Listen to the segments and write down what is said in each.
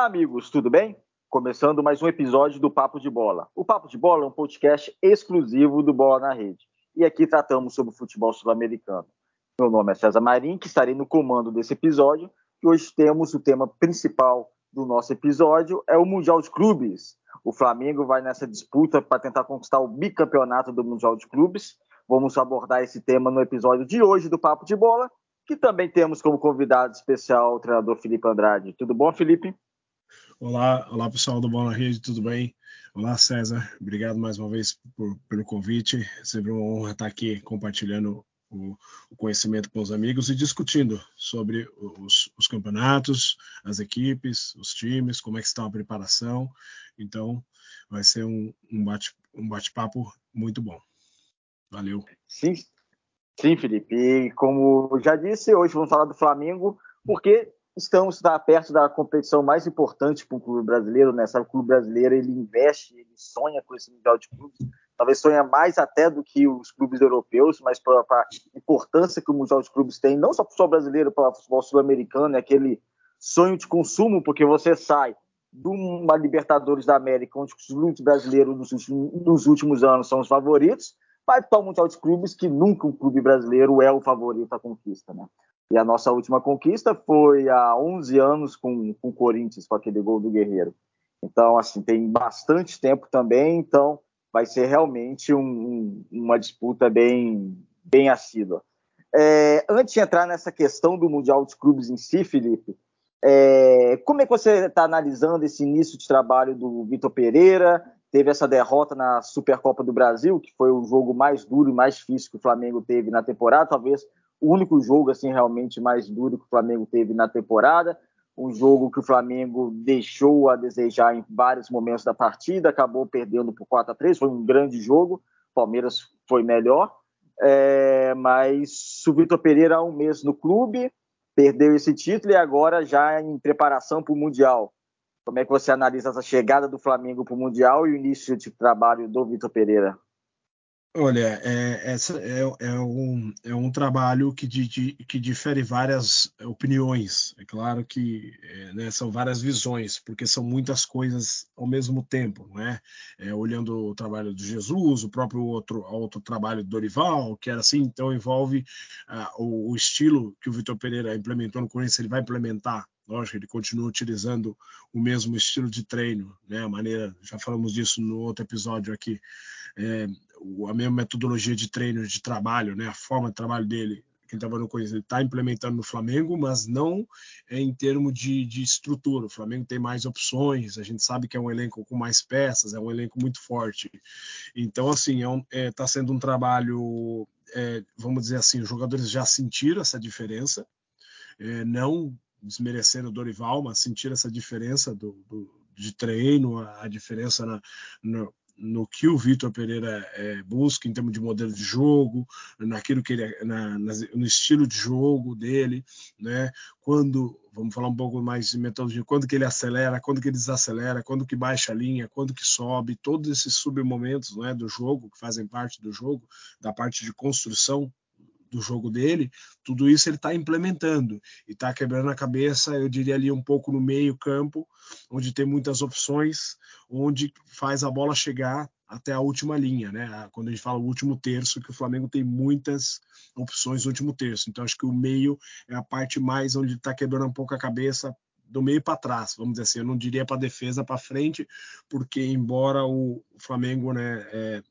Olá, amigos, tudo bem? Começando mais um episódio do Papo de Bola. O Papo de Bola é um podcast exclusivo do Bola na Rede. E aqui tratamos sobre o futebol sul-americano. Meu nome é César Marim, que estarei no comando desse episódio. E hoje temos o tema principal do nosso episódio, é o Mundial de Clubes. O Flamengo vai nessa disputa para tentar conquistar o bicampeonato do Mundial de Clubes. Vamos abordar esse tema no episódio de hoje do Papo de Bola, que também temos como convidado especial o treinador Felipe Andrade. Tudo bom, Felipe? Olá, olá pessoal do Bola Rede, tudo bem? Olá César, obrigado mais uma vez por, pelo convite. É sempre uma honra estar aqui compartilhando o, o conhecimento com os amigos e discutindo sobre os, os, campeonatos, as equipes, os times, como é que está a preparação. Então, vai ser um, um bate-papo um bate muito bom. Valeu. Sim, sim, Felipe. E como já disse, hoje vamos falar do Flamengo, porque estamos tá perto da competição mais importante para o clube brasileiro, né? Sabe, o clube brasileiro ele investe, ele sonha com esse mundial de clubes, talvez sonha mais até do que os clubes europeus, mas para a importância que o mundial de clubes tem, não só para o futebol brasileiro, para o futebol sul-americano, é aquele sonho de consumo, porque você sai de uma Libertadores da América, onde os clubes brasileiros nos últimos, nos últimos anos são os favoritos, vai para o Mundial de Clubes, que nunca um clube brasileiro é o favorito à conquista, né? E a nossa última conquista foi há 11 anos com, com o Corinthians, com aquele gol do Guerreiro. Então, assim, tem bastante tempo também, então vai ser realmente um, um, uma disputa bem, bem assídua. É, antes de entrar nessa questão do Mundial de Clubes em si, Felipe, é, como é que você está analisando esse início de trabalho do Vitor Pereira? Teve essa derrota na Supercopa do Brasil, que foi o jogo mais duro e mais difícil que o Flamengo teve na temporada, talvez o único jogo assim realmente mais duro que o Flamengo teve na temporada, um jogo que o Flamengo deixou a desejar em vários momentos da partida, acabou perdendo por 4 a 3, foi um grande jogo, o Palmeiras foi melhor, é, mas o Vitor Pereira há um mês no clube, perdeu esse título e agora já em preparação para o Mundial. Como é que você analisa essa chegada do Flamengo para o Mundial e o início de trabalho do Vitor Pereira? Olha, é, essa é, é, um, é um trabalho que, de, que difere várias opiniões. É claro que é, né, são várias visões, porque são muitas coisas ao mesmo tempo, não é? olhando o trabalho de Jesus, o próprio outro, outro trabalho do Dorival, que era assim, então envolve uh, o, o, estilo que o Vitor Pereira implementou no Corinthians, ele vai implementar Lógico, ele continua utilizando o mesmo estilo de treino, né? A maneira, já falamos disso no outro episódio aqui, é, a mesma metodologia de treino, de trabalho, né? A forma de trabalho dele, que ele estava no Corinthians, está implementando no Flamengo, mas não em termos de, de, estrutura. O Flamengo tem mais opções, a gente sabe que é um elenco com mais peças, é um elenco muito forte. Então, assim, está é um, é, tá sendo um trabalho, é, vamos dizer assim, os jogadores já sentiram essa diferença, é, não desmerecendo o Dorival, mas sentir essa diferença do, do de treino, a, diferença na, no, no que o Vitor Pereira é, busca em termos de modelo de jogo, naquilo que ele na, no estilo de jogo dele, né? Quando vamos falar um pouco mais de metodologia, quando que ele acelera, quando que ele desacelera, quando que baixa a linha, quando que sobe, todos esses submomentos, né, do jogo que fazem parte do jogo, da parte de construção do jogo dele, tudo isso ele está implementando e está quebrando a cabeça, eu diria ali um pouco no meio campo, onde tem muitas opções, onde faz a bola chegar até a última linha, né? Quando a gente fala o último terço, que o Flamengo tem muitas opções no último terço. Então acho que o meio é a parte mais onde está quebrando um pouco a cabeça do meio para trás, vamos dizer assim. Eu não diria para defesa para frente, porque embora o Flamengo, né, é,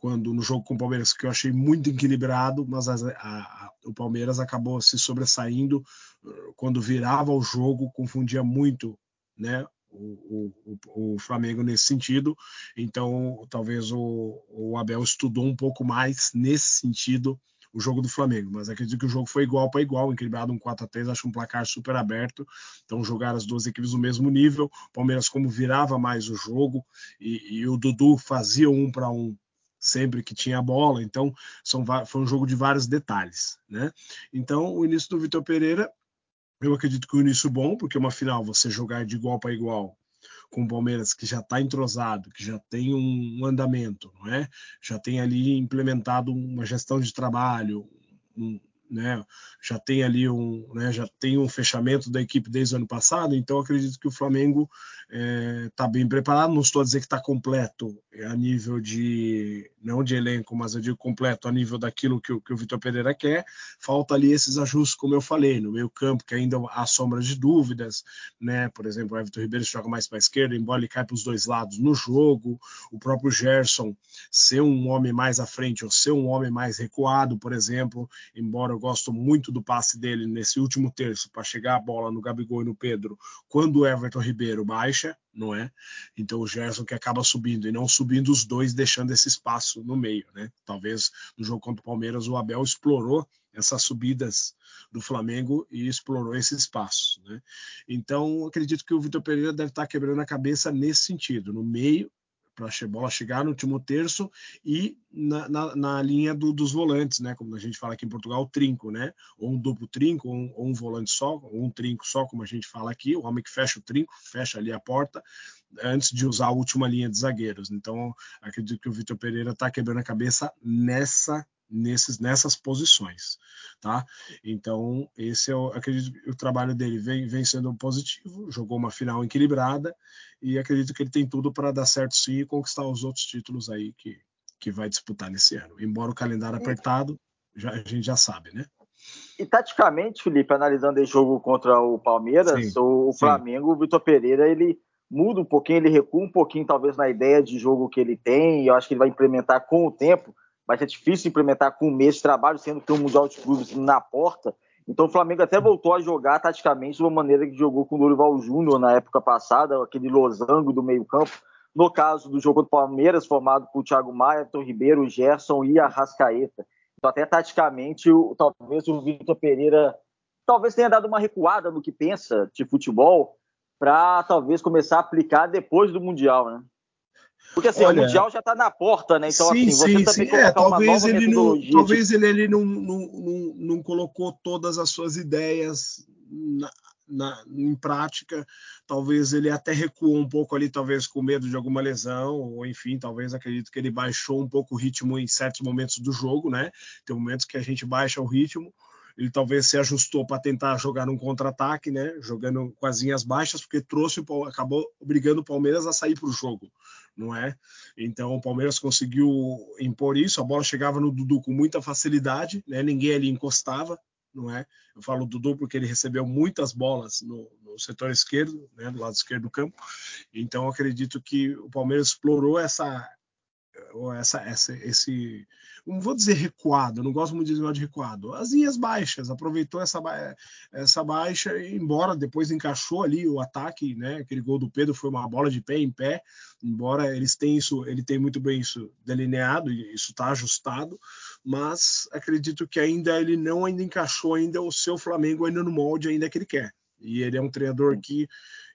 quando no jogo com o Palmeiras, que eu achei muito equilibrado, mas a, a, o Palmeiras acabou se sobressaindo uh, quando virava o jogo, confundia muito, né? O, o, o Flamengo nesse sentido, então talvez o, o Abel estudou um pouco mais nesse sentido o jogo do Flamengo, mas acredito que o jogo foi igual para igual, equilibrado um 4 a 3 acho um placar super aberto, então jogaram as duas equipes no mesmo nível, Palmeiras como virava mais o jogo e, e o Dudu fazia um para um sempre que tinha bola. Então, são, foi um jogo de vários detalhes. Né? Então, o início do Vitor Pereira, eu acredito que o início bom, porque uma final você jogar de igual para igual com o Palmeiras que já está entrosado, que já tem um andamento, não é? Já tem ali implementado uma gestão de trabalho, um, né? Já tem ali um, né? Já tem um fechamento da equipe desde o ano passado, então acredito que o Flamengo está é, bem preparado. Não estou a dizer que está completo a nível de não de elenco, mas eu digo completo a nível daquilo que, que o Vitor Pereira quer. Falta ali esses ajustes, como eu falei, no meio campo que ainda há sombras de dúvidas, né? Por exemplo, o Everton Ribeiro joga mais para a esquerda, embora ele caia para os dois lados no jogo. O próprio Gerson ser um homem mais à frente ou ser um homem mais recuado, por exemplo, embora gosto muito do passe dele nesse último terço para chegar a bola no Gabigol e no Pedro, quando o Everton Ribeiro baixa, não é? Então o Gerson que acaba subindo e não subindo os dois, deixando esse espaço no meio, né? Talvez no jogo contra o Palmeiras o Abel explorou essas subidas do Flamengo e explorou esse espaço, né? Então acredito que o Vitor Pereira deve estar quebrando a cabeça nesse sentido, no meio para a bola chegar no último terço e na, na, na linha do, dos volantes, né? Como a gente fala aqui em Portugal, trinco, né? Ou um duplo trinco, ou um, ou um volante só, ou um trinco só, como a gente fala aqui, o homem que fecha o trinco, fecha ali a porta, antes de usar a última linha de zagueiros. Então, acredito que o Vitor Pereira está quebrando a cabeça nessa nesses, nessas posições, tá? Então, esse é o, acredito que o trabalho dele vem, vem sendo positivo, jogou uma final equilibrada e acredito que ele tem tudo para dar certo sim e conquistar os outros títulos aí que, que vai disputar nesse ano. Embora o calendário apertado, já, a gente já sabe, né? E taticamente, Felipe, analisando esse jogo contra o Palmeiras, sim, o, Flamengo, sim. o Vitor Pereira, ele muda um pouquinho, ele recua um pouquinho, talvez, na ideia de jogo que ele tem, e eu acho que ele vai implementar com o tempo vai ser difícil implementar com um mês de trabalho, sendo que tem um Mundial de Clubes na porta. Então o Flamengo até voltou a jogar taticamente de uma maneira que jogou com o Dorival Júnior na época passada, aquele losango do meio-campo. No caso do jogo do Palmeiras, formado por Thiago Maia, Tom Ribeiro, Gerson e Arrascaeta. Então, até taticamente, o, talvez o Vitor Pereira talvez tenha dado uma recuada no que pensa de futebol para talvez começar a aplicar depois do Mundial, né? Porque assim, Olha, o Mundial já está na porta, né? Então, sim, assim, você sim, também sim. É, talvez ele não, talvez ele, ele não, não, não, não, colocou todas as suas ideias na, na, em prática. Talvez ele até recuou um pouco ali, talvez com medo de alguma lesão, ou enfim, talvez acredito que ele baixou um pouco o ritmo em certos momentos do jogo, né? Tem momentos que a gente baixa o ritmo ele talvez se ajustou para tentar jogar um contra-ataque, né? Jogando com as linhas baixas, porque trouxe acabou obrigando o Palmeiras a sair para o jogo, não é? Então o Palmeiras conseguiu impor isso, a bola chegava no Dudu com muita facilidade, né? Ninguém ali encostava, não é? Eu falo Dudu porque ele recebeu muitas bolas no, no setor esquerdo, né? Do lado esquerdo do campo. Então acredito que o Palmeiras explorou essa essa, essa, esse, não vou dizer recuado, não gosto muito de dizer de recuado, as linhas baixas, aproveitou essa, essa baixa, embora depois encaixou ali o ataque, né? Aquele gol do Pedro foi uma bola de pé em pé, embora eles tenham isso, ele tem muito bem isso delineado, isso está ajustado, mas acredito que ainda ele não ainda encaixou ainda o seu Flamengo ainda no molde ainda que ele quer. E ele é um treinador que,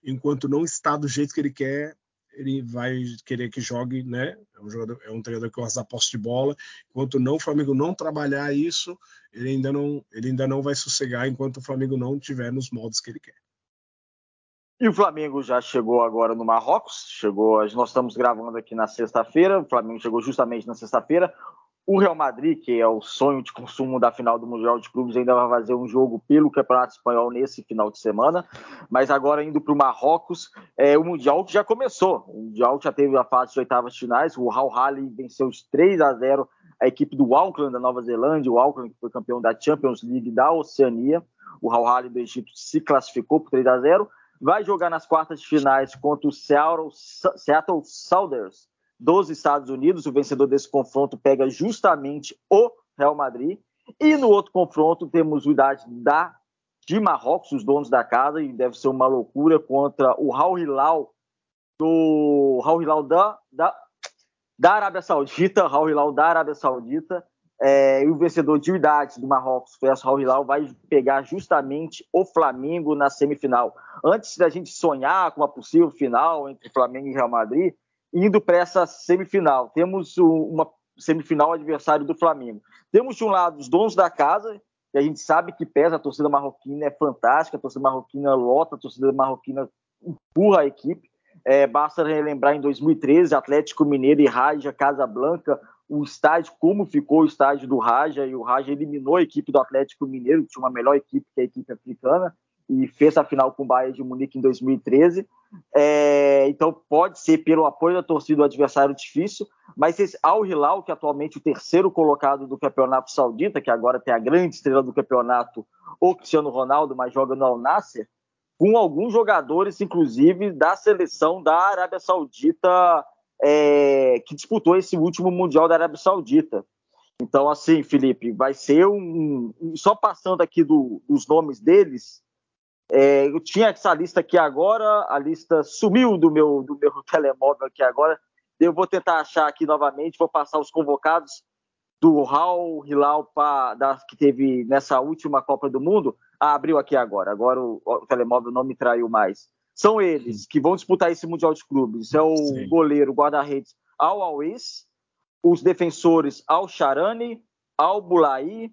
enquanto não está do jeito que ele quer, ele vai querer que jogue, né? É um, jogador, é um treinador que gosta da posse de bola. Enquanto não o Flamengo não trabalhar isso, ele ainda não, ele ainda não vai sossegar enquanto o Flamengo não tiver nos moldes que ele quer. E o Flamengo já chegou agora no Marrocos, chegou, nós estamos gravando aqui na sexta-feira, o Flamengo chegou justamente na sexta-feira. O Real Madrid, que é o sonho de consumo da final do Mundial de Clubes, ainda vai fazer um jogo pelo Campeonato Espanhol nesse final de semana. Mas agora indo para o Marrocos, é, o Mundial que já começou. O Mundial já teve a fase de oitavas finais. O Al Hali venceu os 3 a 0 a equipe do Auckland da Nova Zelândia. O Auckland que foi campeão da Champions League da Oceania. O Al Hali do Egito se classificou por 3 a 0 Vai jogar nas quartas de finais contra o Seattle Sounders dos Estados Unidos. O vencedor desse confronto pega justamente o Real Madrid. E no outro confronto temos o Idade da de Marrocos, os donos da casa, e deve ser uma loucura contra o Al Hilal do Al Hilal da, da, da Arábia Saudita, Al Hilal da Arábia Saudita. É, e o vencedor de idade do Marrocos, o Al Hilal, vai pegar justamente o Flamengo na semifinal. Antes da gente sonhar com uma possível final entre Flamengo e Real Madrid, indo para essa semifinal. Temos uma semifinal adversário do Flamengo. Temos de um lado os donos da casa, que a gente sabe que pesa, a torcida marroquina é fantástica, a torcida marroquina lota, a torcida marroquina empurra a equipe. É, basta relembrar em 2013, Atlético Mineiro e Raja Casablanca o estádio, como ficou o estádio do Raja, e o Raja eliminou a equipe do Atlético Mineiro, que tinha uma melhor equipe que a equipe africana, e fez a final com o Bayern de Munique em 2013. É, então pode ser pelo apoio da torcida do adversário difícil, mas esse Al Hilal, que é atualmente o terceiro colocado do campeonato saudita, que agora tem a grande estrela do campeonato, o Cristiano Ronaldo, mas joga no Al Nasser, com alguns jogadores, inclusive, da seleção da Arábia Saudita, é, que disputou esse último Mundial da Arábia Saudita. Então, assim, Felipe, vai ser um. Só passando aqui do, dos nomes deles, é, eu tinha essa lista aqui agora, a lista sumiu do meu, do meu telemóvel aqui agora. Eu vou tentar achar aqui novamente, vou passar os convocados do Raul Hilal da, que teve nessa última Copa do Mundo. Ah, abriu aqui agora, agora o, o telemóvel não me traiu mais. São eles que vão disputar esse Mundial de Clubes. É o Sim. goleiro, guarda-redes Al Awis, os defensores Al Charani, Al Bulai,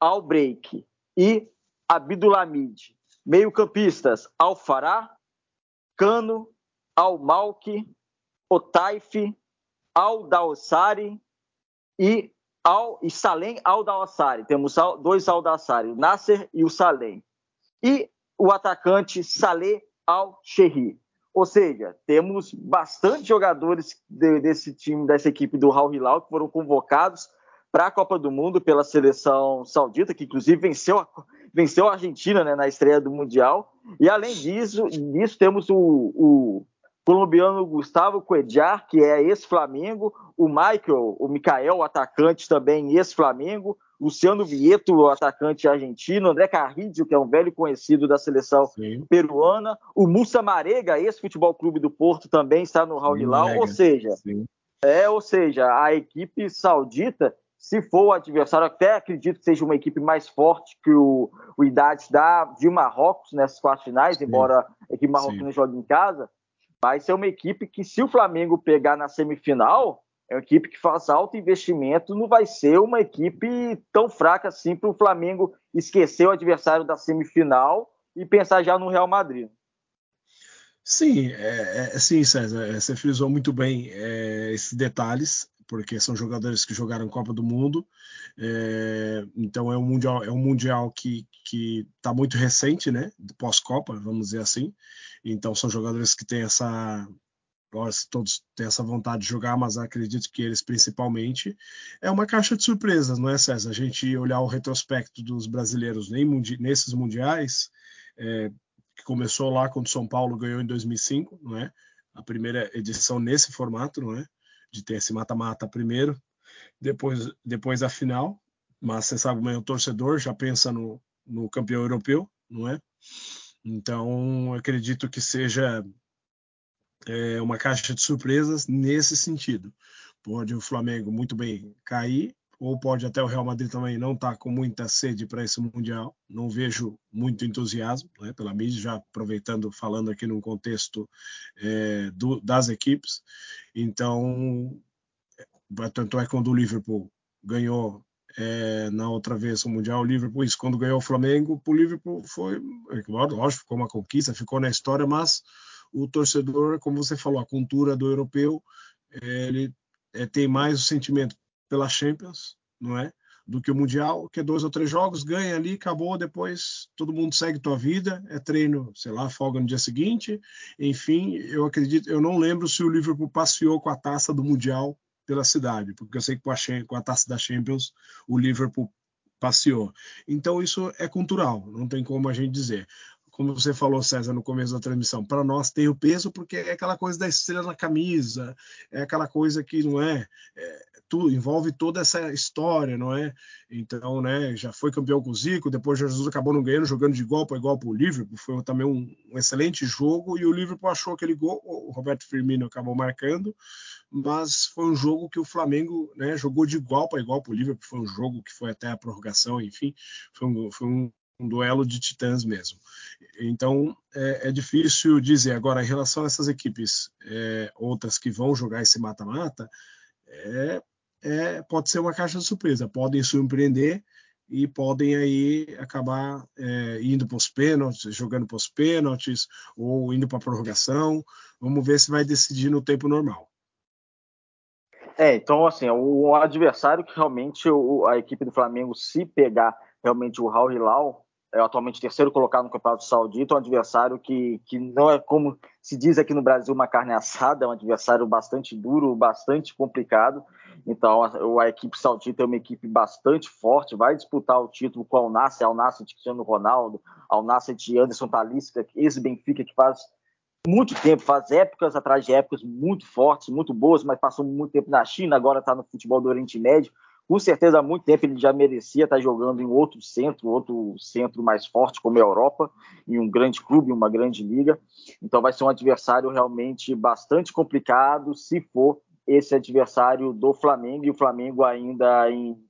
Al Break e Abdulamid. Meio-campistas: Al-Fará, Cano, Al-Malki, Otaif, Al-Dawsari e, Al, e Salem Al-Dawsari. Temos dois Al-Dawsari, o Nasser e o Salem. E o atacante Saleh Al-Sherri. Ou seja, temos bastante jogadores de, desse time, dessa equipe do Al Hilal que foram convocados para a Copa do Mundo pela seleção saudita, que inclusive venceu a, venceu a Argentina né, na estreia do Mundial. E além disso, disso temos o, o colombiano Gustavo Cuellar, que é ex-Flamengo, o Michael, o Mikael, o atacante também ex-Flamengo, Luciano Vieto, o atacante argentino, André Carrillo, que é um velho conhecido da seleção Sim. peruana, o Mussa Marega, ex-futebol clube do Porto, também está no Raul Hilal, ou seja, Sim. é, ou seja, a equipe saudita se for o adversário, até acredito que seja uma equipe mais forte que o, o Idades da, de Marrocos nessas quartas finais, Sim. embora a equipe marroquina jogue em casa, vai ser uma equipe que, se o Flamengo pegar na semifinal, é uma equipe que faz alto investimento, não vai ser uma equipe tão fraca assim para o Flamengo esquecer o adversário da semifinal e pensar já no Real Madrid. Sim, é, é, sim, César, é, você frisou muito bem é, esses detalhes porque são jogadores que jogaram Copa do Mundo. É, então é um mundial, é um mundial que que está muito recente, né? Pós-Copa, vamos dizer assim. Então são jogadores que têm essa todos têm essa vontade de jogar, mas acredito que eles principalmente é uma caixa de surpresas, não é, César? A gente olhar o retrospecto dos brasileiros nem mundi nesses mundiais, é, que começou lá quando São Paulo ganhou em 2005, não é? A primeira edição nesse formato, não é? De ter esse mata-mata primeiro, depois, depois a final. Mas você sabe, o torcedor já pensa no, no campeão europeu, não é? Então, acredito que seja é, uma caixa de surpresas nesse sentido. Pode o Flamengo muito bem cair, ou pode até o Real Madrid também não estar tá com muita sede para esse Mundial. Não vejo muito entusiasmo né, pela mídia, já aproveitando, falando aqui num contexto é, do, das equipes. Então, tanto é quando o Liverpool ganhou é, na outra vez o Mundial, o Liverpool, isso quando ganhou o Flamengo, o Liverpool foi, lógico, ficou uma conquista, ficou na história, mas o torcedor, como você falou, a cultura do europeu, é, ele é, tem mais o sentimento pela Champions, não é? Do que o Mundial, que é dois ou três jogos, ganha ali, acabou, depois todo mundo segue tua vida, é treino, sei lá, folga no dia seguinte. Enfim, eu acredito, eu não lembro se o Liverpool passeou com a taça do Mundial pela cidade, porque eu sei que com a, com a taça da Champions o Liverpool passeou. Então isso é cultural, não tem como a gente dizer como você falou, César, no começo da transmissão, para nós tem o peso porque é aquela coisa da estrela na camisa, é aquela coisa que não é, é tudo, envolve toda essa história, não é? Então, né, já foi campeão com o Zico, depois Jesus acabou não ganhando, jogando de igual para igual para o Liverpool, foi também um, um, excelente jogo e o Liverpool achou aquele gol, o Roberto Firmino acabou marcando, mas foi um jogo que o Flamengo, né, jogou de igual para igual para o Liverpool, foi um jogo que foi até a prorrogação, enfim, foi um, foi um um duelo de titãs mesmo. Então é, é, difícil dizer. Agora, em relação a essas equipes, é, outras que vão jogar esse mata-mata, é, é, pode ser uma caixa de surpresa. Podem surpreender e podem aí acabar é, indo para os pênaltis, jogando para os pênaltis ou indo para a prorrogação. Vamos ver se vai decidir no tempo normal. É, então assim, o adversário que realmente o, a equipe do Flamengo, se pegar realmente o Raul Hilal, é atualmente terceiro colocado no Campeonato Saudita, um adversário que, que não é como se diz aqui no Brasil uma carne assada, é um adversário bastante duro, bastante complicado. Então a, a equipe saudita é uma equipe bastante forte, vai disputar o título com o Al Nassr, Al Nassr de Cristiano Ronaldo, Al Nassr de Anderson Talisca, esse Benfica que faz muito tempo, faz épocas atrás de épocas muito fortes, muito boas, mas passou muito tempo na China, agora está no futebol do Oriente Médio com certeza há muito tempo ele já merecia estar jogando em outro centro, outro centro mais forte como a Europa, em um grande clube, uma grande liga. Então vai ser um adversário realmente bastante complicado se for esse adversário do Flamengo e o Flamengo ainda em,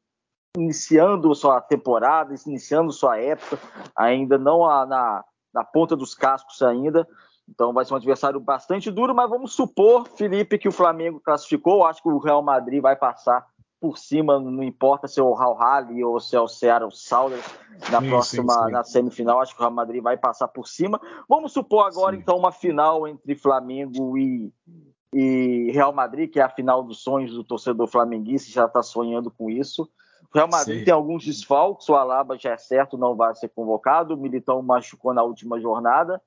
iniciando sua temporada, iniciando sua época, ainda não a, na, na ponta dos cascos ainda. Então vai ser um adversário bastante duro, mas vamos supor, Felipe, que o Flamengo classificou. Acho que o Real Madrid vai passar por cima, não importa se é o Al Hali ou se é o Seattle Sounders na sim, próxima, sim, sim. na semifinal, acho que o Real Madrid vai passar por cima. Vamos supor agora então uma final entre Flamengo e, e Real Madrid, que é a final dos sonhos do torcedor flamenguista, já está sonhando com isso. O Real Madrid tem alguns desfalques, o Alaba já é certo, não vai ser convocado, o Militão machucou na última jornada.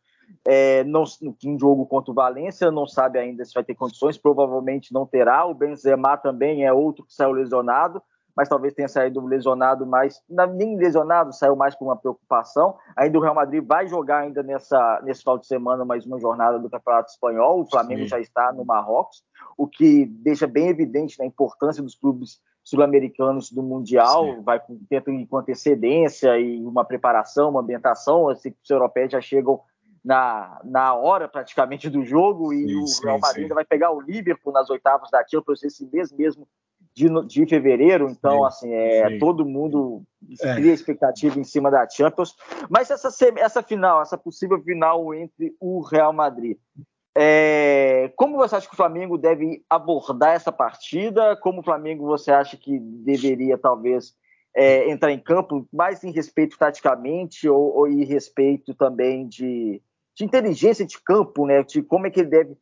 É, não, um jogo contra o Valência, não sabe ainda se vai ter condições, provavelmente não terá. O Benzema também é outro que saiu lesionado, mas talvez tenha saído lesionado mais, nem lesionado, saiu mais por uma preocupação. Ainda o Real Madrid vai jogar ainda nessa, nesse final de semana mais uma jornada do Campeonato Espanhol. O Flamengo Sim. já está no Marrocos, o que deixa bem evidente a importância dos clubes sul-americanos do Mundial, Sim. vai com, com antecedência e uma preparação, uma ambientação. Equipes europeias já chegam na, na hora praticamente do jogo e sim, o sim, Real Madrid ainda vai pegar o Liverpool nas oitavas da Champions esse mês mesmo de, de fevereiro, então sim, assim, é, todo mundo é. cria expectativa em cima da Champions, mas essa, essa final, essa possível final entre o Real Madrid, é, como você acha que o Flamengo deve abordar essa partida? Como o Flamengo você acha que deveria talvez é, entrar em campo, mais em respeito taticamente ou, ou em respeito também de, de inteligência de campo, né? De como é que ele deve,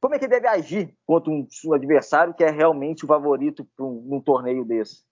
como é que ele deve agir contra um, um adversário que é realmente o favorito para um, num torneio desse.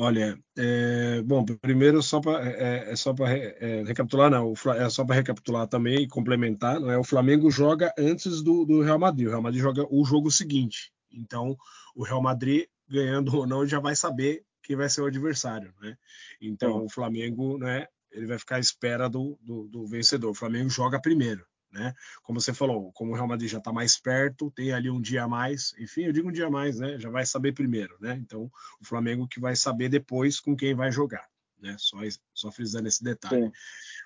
Olha, é, bom, primeiro só para é, é, só para é, recapitular, não, é só para recapitular também e complementar, não é? O Flamengo joga antes do, do Real Madrid. O Real Madrid joga o jogo seguinte. Então, o Real Madrid ganhando ou não já vai saber quem vai ser o adversário, né? Então, o Flamengo, né? Ele vai ficar à espera do, do, do, vencedor. O Flamengo joga primeiro, né? Como você falou, como o Real Madrid já está mais perto, tem ali um dia a mais, enfim, eu digo um dia a mais, né? Já vai saber primeiro, né? Então, o Flamengo que vai saber depois com quem vai jogar, né? Só, só frisando esse detalhe. Sim.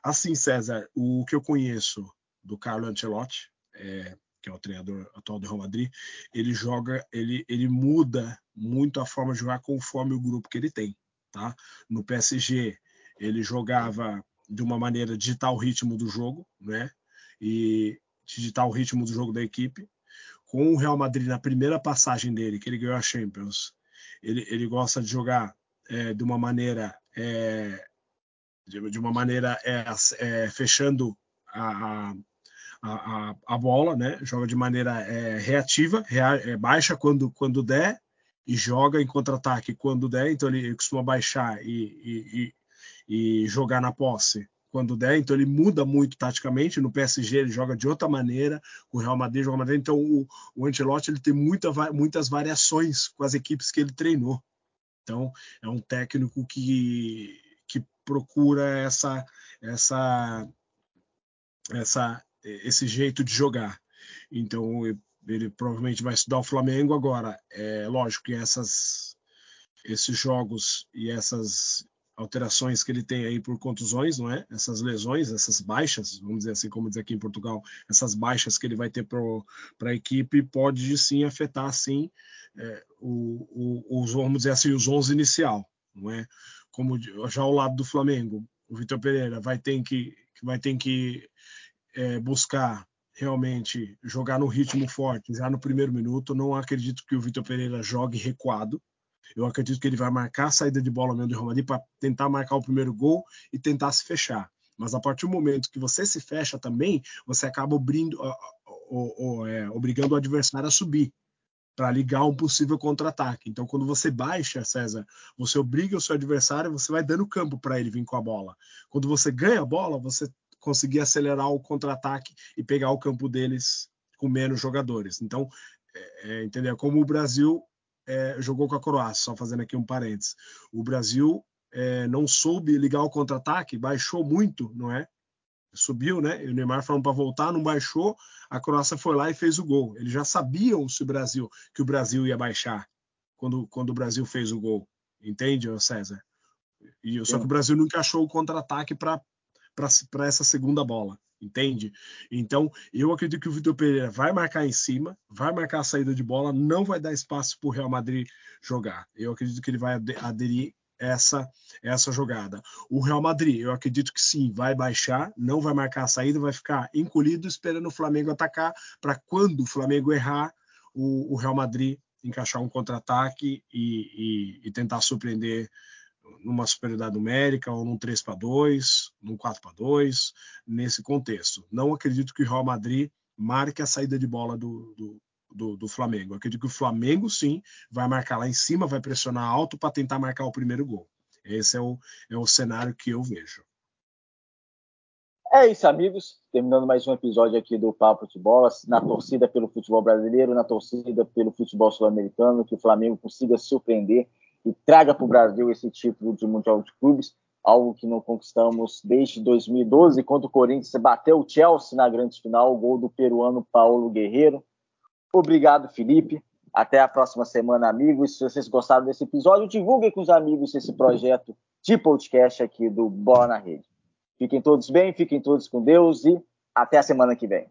Assim, César, o que eu conheço do Carlo Ancelotti, é, que é o treinador atual do Real Madrid, ele joga, ele, ele muda muito a forma de jogar conforme o grupo que ele tem, tá? No PSG, ele jogava de uma maneira digitar o ritmo do jogo, né? E digitar o ritmo do jogo da equipe. Com o Real Madrid na primeira passagem dele, que ele ganhou a Champions, ele, ele gosta de jogar é, de uma maneira é, de, de, uma maneira é, é fechando a, a, a, a, bola, né? Joga de maneira é, reativa, rea, é, baixa quando, quando der e joga em contra-ataque quando der. Então ele costuma baixar e, e jogar na posse quando der, então ele muda muito taticamente. No PSG ele joga de outra maneira, o Real Madrid joga de maneira. Então o, o Ancelotti ele tem muita, muitas variações com as equipes que ele treinou. Então é um técnico que, que procura essa, essa, essa, esse jeito de jogar. Então ele provavelmente vai estudar o Flamengo agora. É lógico que essas, esses jogos e essas alterações que ele tem aí por contusões, não é? Essas lesões, essas baixas, vamos dizer assim, como diz aqui em Portugal, essas baixas que ele vai ter para a equipe pode sim afetar sim é, o, o, os vamos dizer assim os 11 inicial, não é? Como já ao lado do Flamengo, o Vitor Pereira vai ter que vai ter que é, buscar realmente jogar no ritmo forte já no primeiro minuto. Não acredito que o Vitor Pereira jogue recuado eu acredito que ele vai marcar a saída de bola mesmo Real Madrid para tentar marcar o primeiro gol e tentar se fechar. Mas a partir do momento que você se fecha também, você acaba é, obrigando o adversário a subir. para ligar um possível contra-ataque. Então, quando você baixa, César, você obriga o seu adversário, você vai dando campo para ele vir com a bola. Quando você ganha a bola, você conseguir acelerar o contra-ataque e pegar o campo deles com menos jogadores. Então, é, é entendeu? Como o Brasil é, jogou com a Croácia, só fazendo aqui um parênteses. O Brasil é, não soube ligar o contra-ataque, baixou muito, não é? Subiu, né? E o Neymar falando para voltar, não baixou. A Croácia foi lá e fez o gol. Eles já sabiam se o Brasil que o Brasil ia baixar quando, quando o Brasil fez o gol. Entende, César? E, só que o Brasil não encaixou o contra-ataque para essa segunda bola entende? Então, eu acredito que o Vitor Pereira vai marcar em cima, vai marcar a saída de bola, não vai dar espaço para o Real Madrid jogar. Eu acredito que ele vai aderir essa essa jogada. O Real Madrid, eu acredito que sim, vai baixar, não vai marcar a saída, vai ficar encolhido esperando o Flamengo atacar para quando o Flamengo errar, o, o Real Madrid encaixar um contra-ataque e, e, e tentar surpreender numa superioridade numérica ou num 3 para 2, num 4 para 2, nesse contexto. Não acredito que o Real Madrid marque a saída de bola do, do, do, do Flamengo. acredito que o Flamengo, sim, vai marcar lá em cima, vai pressionar alto para tentar marcar o primeiro gol. Esse é o, é o cenário que eu vejo. É isso, amigos. Terminando mais um episódio aqui do Papo de Bola, na torcida pelo futebol brasileiro, na torcida pelo futebol sul-americano, que o Flamengo consiga surpreender e traga para o Brasil esse título de Mundial de Clubes, algo que não conquistamos desde 2012, quando o Corinthians bateu o Chelsea na grande final, o gol do peruano Paulo Guerreiro. Obrigado, Felipe. Até a próxima semana, amigos. Se vocês gostaram desse episódio, divulguem com os amigos esse projeto de podcast aqui do Bola na Rede. Fiquem todos bem, fiquem todos com Deus e até a semana que vem.